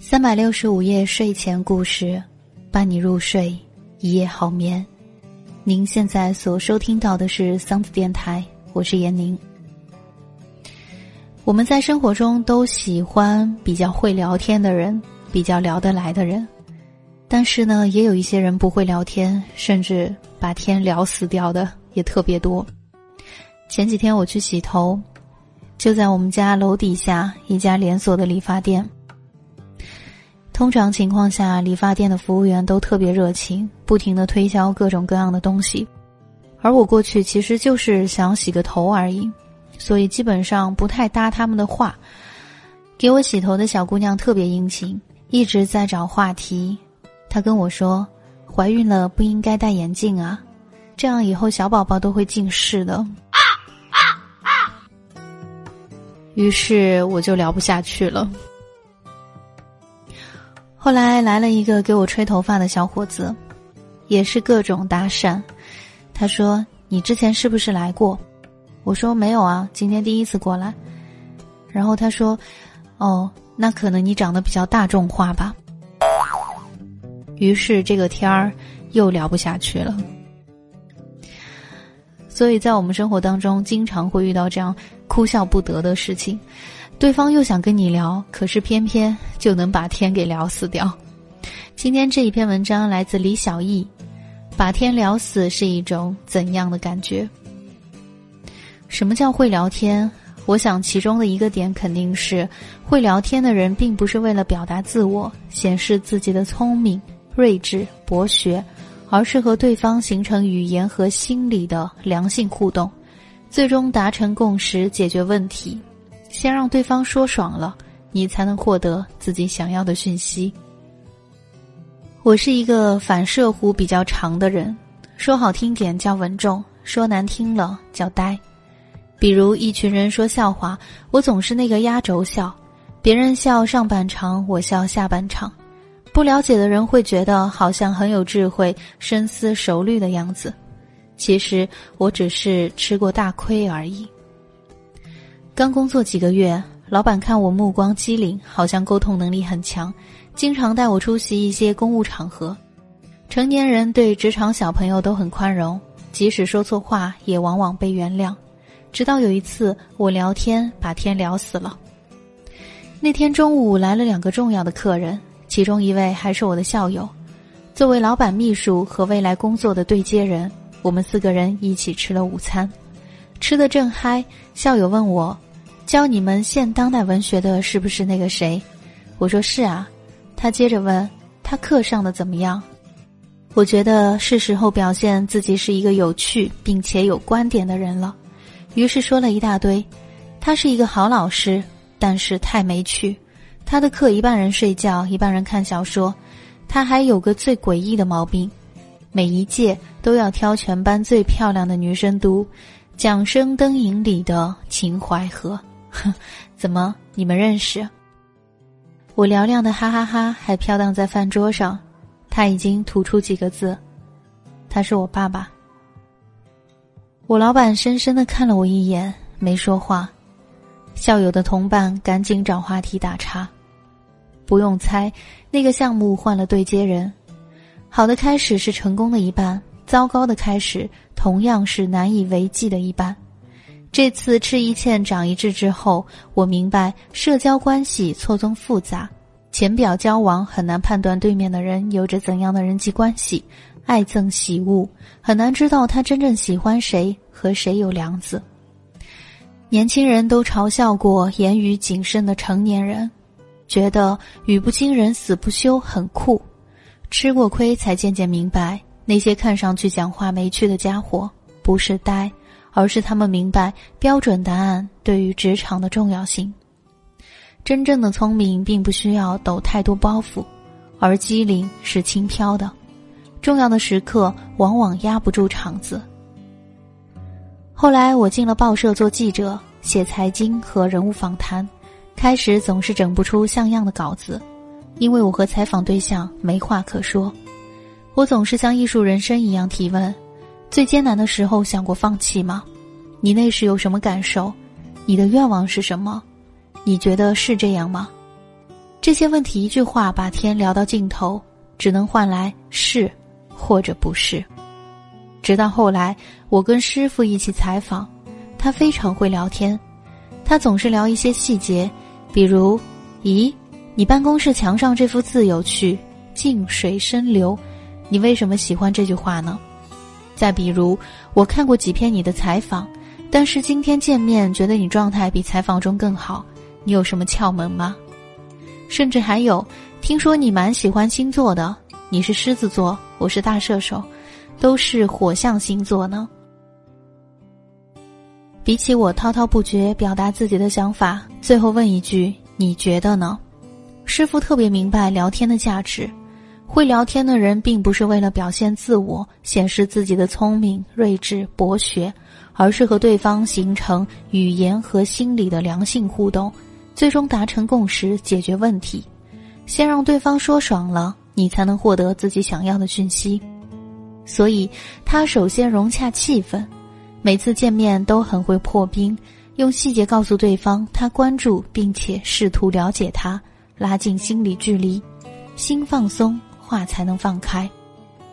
三百六十五夜睡前故事，伴你入睡，一夜好眠。您现在所收听到的是桑子电台。我是闫宁。我们在生活中都喜欢比较会聊天的人，比较聊得来的人，但是呢，也有一些人不会聊天，甚至把天聊死掉的也特别多。前几天我去洗头，就在我们家楼底下一家连锁的理发店。通常情况下，理发店的服务员都特别热情，不停的推销各种各样的东西。而我过去其实就是想洗个头而已，所以基本上不太搭他们的话。给我洗头的小姑娘特别殷勤，一直在找话题。她跟我说：“怀孕了不应该戴眼镜啊，这样以后小宝宝都会近视的。”于是我就聊不下去了。后来来了一个给我吹头发的小伙子，也是各种搭讪。他说：“你之前是不是来过？”我说：“没有啊，今天第一次过来。”然后他说：“哦，那可能你长得比较大众化吧。”于是这个天儿又聊不下去了。所以在我们生活当中，经常会遇到这样哭笑不得的事情：对方又想跟你聊，可是偏偏就能把天给聊死掉。今天这一篇文章来自李小艺。把天聊死是一种怎样的感觉？什么叫会聊天？我想其中的一个点肯定是，会聊天的人并不是为了表达自我、显示自己的聪明、睿智、博学，而是和对方形成语言和心理的良性互动，最终达成共识，解决问题。先让对方说爽了，你才能获得自己想要的讯息。我是一个反射弧比较长的人，说好听点叫稳重，说难听了叫呆。比如一群人说笑话，我总是那个压轴笑，别人笑上半场，我笑下半场。不了解的人会觉得好像很有智慧、深思熟虑的样子，其实我只是吃过大亏而已。刚工作几个月，老板看我目光机灵，好像沟通能力很强。经常带我出席一些公务场合，成年人对职场小朋友都很宽容，即使说错话也往往被原谅。直到有一次我聊天把天聊死了。那天中午来了两个重要的客人，其中一位还是我的校友。作为老板秘书和未来工作的对接人，我们四个人一起吃了午餐，吃的正嗨。校友问我：“教你们现当代文学的是不是那个谁？”我说：“是啊。”他接着问：“他课上的怎么样？”我觉得是时候表现自己是一个有趣并且有观点的人了，于是说了一大堆。他是一个好老师，但是太没趣。他的课一半人睡觉，一半人看小说。他还有个最诡异的毛病，每一届都要挑全班最漂亮的女生读《桨声灯影》里的秦淮河。哼，怎么你们认识？我嘹亮的哈哈哈还飘荡在饭桌上，他已经吐出几个字：“他是我爸爸。”我老板深深的看了我一眼，没说话。校友的同伴赶紧找话题打岔。不用猜，那个项目换了对接人。好的开始是成功的一半，糟糕的开始同样是难以为继的一半。这次吃一堑长一智之后，我明白社交关系错综复杂，浅表交往很难判断对面的人有着怎样的人际关系，爱憎喜恶很难知道他真正喜欢谁和谁有梁子。年轻人都嘲笑过言语谨慎的成年人，觉得语不惊人死不休很酷，吃过亏才渐渐明白，那些看上去讲话没趣的家伙不是呆。而是他们明白标准答案对于职场的重要性。真正的聪明并不需要抖太多包袱，而机灵是轻飘的。重要的时刻往往压不住场子。后来我进了报社做记者，写财经和人物访谈，开始总是整不出像样的稿子，因为我和采访对象没话可说。我总是像艺术人生一样提问。最艰难的时候想过放弃吗？你那时有什么感受？你的愿望是什么？你觉得是这样吗？这些问题一句话把天聊到尽头，只能换来是或者不是。直到后来，我跟师傅一起采访，他非常会聊天，他总是聊一些细节，比如，咦，你办公室墙上这幅字有趣，“静水深流”，你为什么喜欢这句话呢？再比如，我看过几篇你的采访，但是今天见面觉得你状态比采访中更好，你有什么窍门吗？甚至还有，听说你蛮喜欢星座的，你是狮子座，我是大射手，都是火象星座呢。比起我滔滔不绝表达自己的想法，最后问一句，你觉得呢？师傅特别明白聊天的价值。会聊天的人，并不是为了表现自我、显示自己的聪明、睿智、博学，而是和对方形成语言和心理的良性互动，最终达成共识，解决问题。先让对方说爽了，你才能获得自己想要的讯息。所以，他首先融洽气氛，每次见面都很会破冰，用细节告诉对方他关注，并且试图了解他，拉近心理距离，心放松。话才能放开，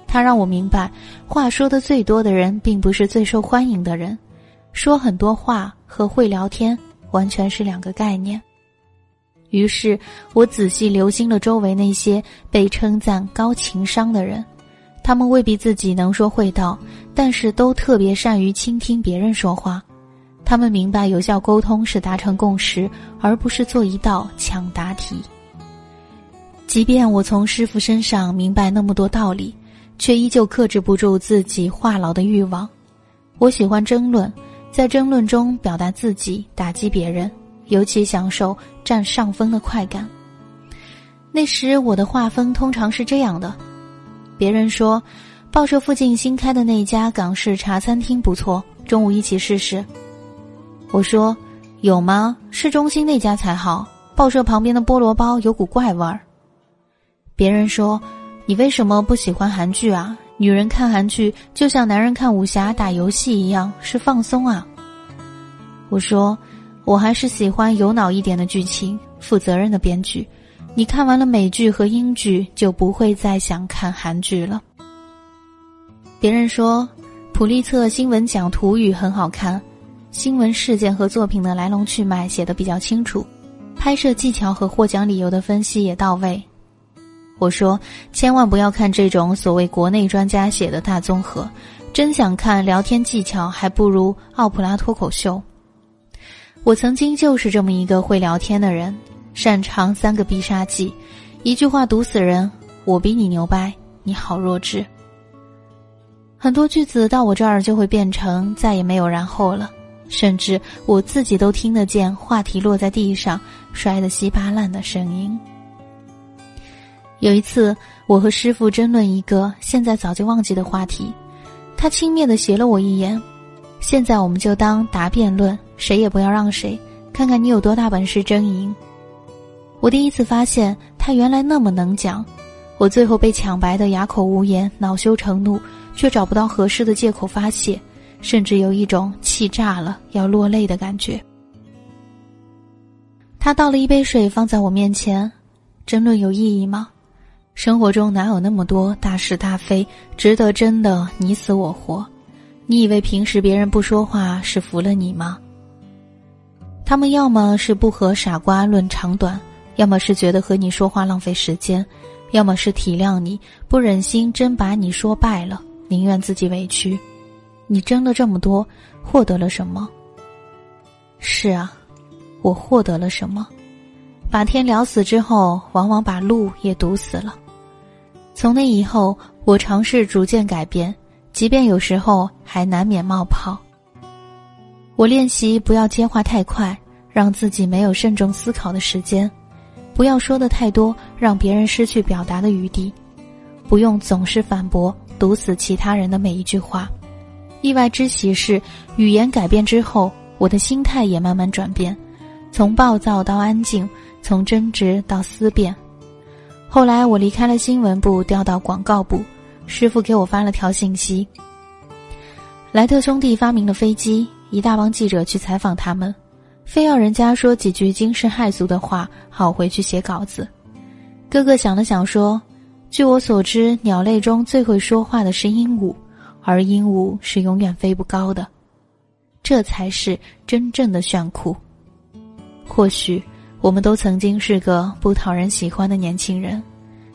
他让我明白，话说的最多的人，并不是最受欢迎的人。说很多话和会聊天完全是两个概念。于是我仔细留心了周围那些被称赞高情商的人，他们未必自己能说会道，但是都特别善于倾听别人说话。他们明白，有效沟通是达成共识，而不是做一道抢答题。即便我从师傅身上明白那么多道理，却依旧克制不住自己话痨的欲望。我喜欢争论，在争论中表达自己，打击别人，尤其享受占上风的快感。那时我的画风通常是这样的：别人说，报社附近新开的那家港式茶餐厅不错，中午一起试试。我说，有吗？市中心那家才好，报社旁边的菠萝包有股怪味儿。别人说：“你为什么不喜欢韩剧啊？女人看韩剧就像男人看武侠、打游戏一样，是放松啊。”我说：“我还是喜欢有脑一点的剧情，负责任的编剧。你看完了美剧和英剧，就不会再想看韩剧了。”别人说：“普利策新闻讲土语很好看，新闻事件和作品的来龙去脉写得比较清楚，拍摄技巧和获奖理由的分析也到位。”我说：“千万不要看这种所谓国内专家写的大综合，真想看聊天技巧，还不如奥普拉脱口秀。”我曾经就是这么一个会聊天的人，擅长三个必杀技，一句话毒死人。我比你牛掰，你好弱智。很多句子到我这儿就会变成再也没有然后了，甚至我自己都听得见话题落在地上摔得稀巴烂的声音。有一次，我和师傅争论一个现在早就忘记的话题，他轻蔑的斜了我一眼。现在我们就当答辩论，谁也不要让谁，看看你有多大本事争赢。我第一次发现他原来那么能讲，我最后被抢白的哑口无言，恼羞成怒，却找不到合适的借口发泄，甚至有一种气炸了要落泪的感觉。他倒了一杯水放在我面前，争论有意义吗？生活中哪有那么多大是大非，值得争的你死我活？你以为平时别人不说话是服了你吗？他们要么是不和傻瓜论长短，要么是觉得和你说话浪费时间，要么是体谅你不忍心真把你说败了，宁愿自己委屈。你争了这么多，获得了什么？是啊，我获得了什么？把天聊死之后，往往把路也堵死了。从那以后，我尝试逐渐改变，即便有时候还难免冒泡。我练习不要接话太快，让自己没有慎重思考的时间；不要说的太多，让别人失去表达的余地；不用总是反驳，堵死其他人的每一句话。意外之喜是，语言改变之后，我的心态也慢慢转变，从暴躁到安静，从争执到思辨。后来我离开了新闻部，调到广告部，师傅给我发了条信息：莱特兄弟发明了飞机。一大帮记者去采访他们，非要人家说几句惊世骇俗的话，好回去写稿子。哥哥想了想说：“据我所知，鸟类中最会说话的是鹦鹉，而鹦鹉是永远飞不高的。这才是真正的炫酷。或许我们都曾经是个不讨人喜欢的年轻人，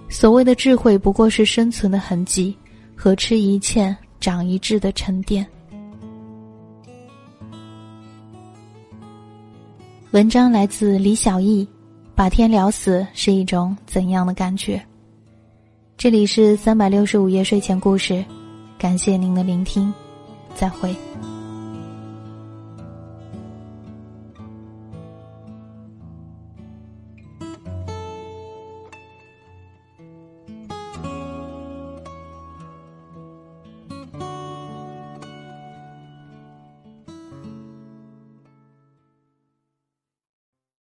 所谓的智慧不过是生存的痕迹和吃一堑长一智的沉淀。”文章来自李小艺，把天聊死是一种怎样的感觉？这里是三百六十五夜睡前故事，感谢您的聆听，再会。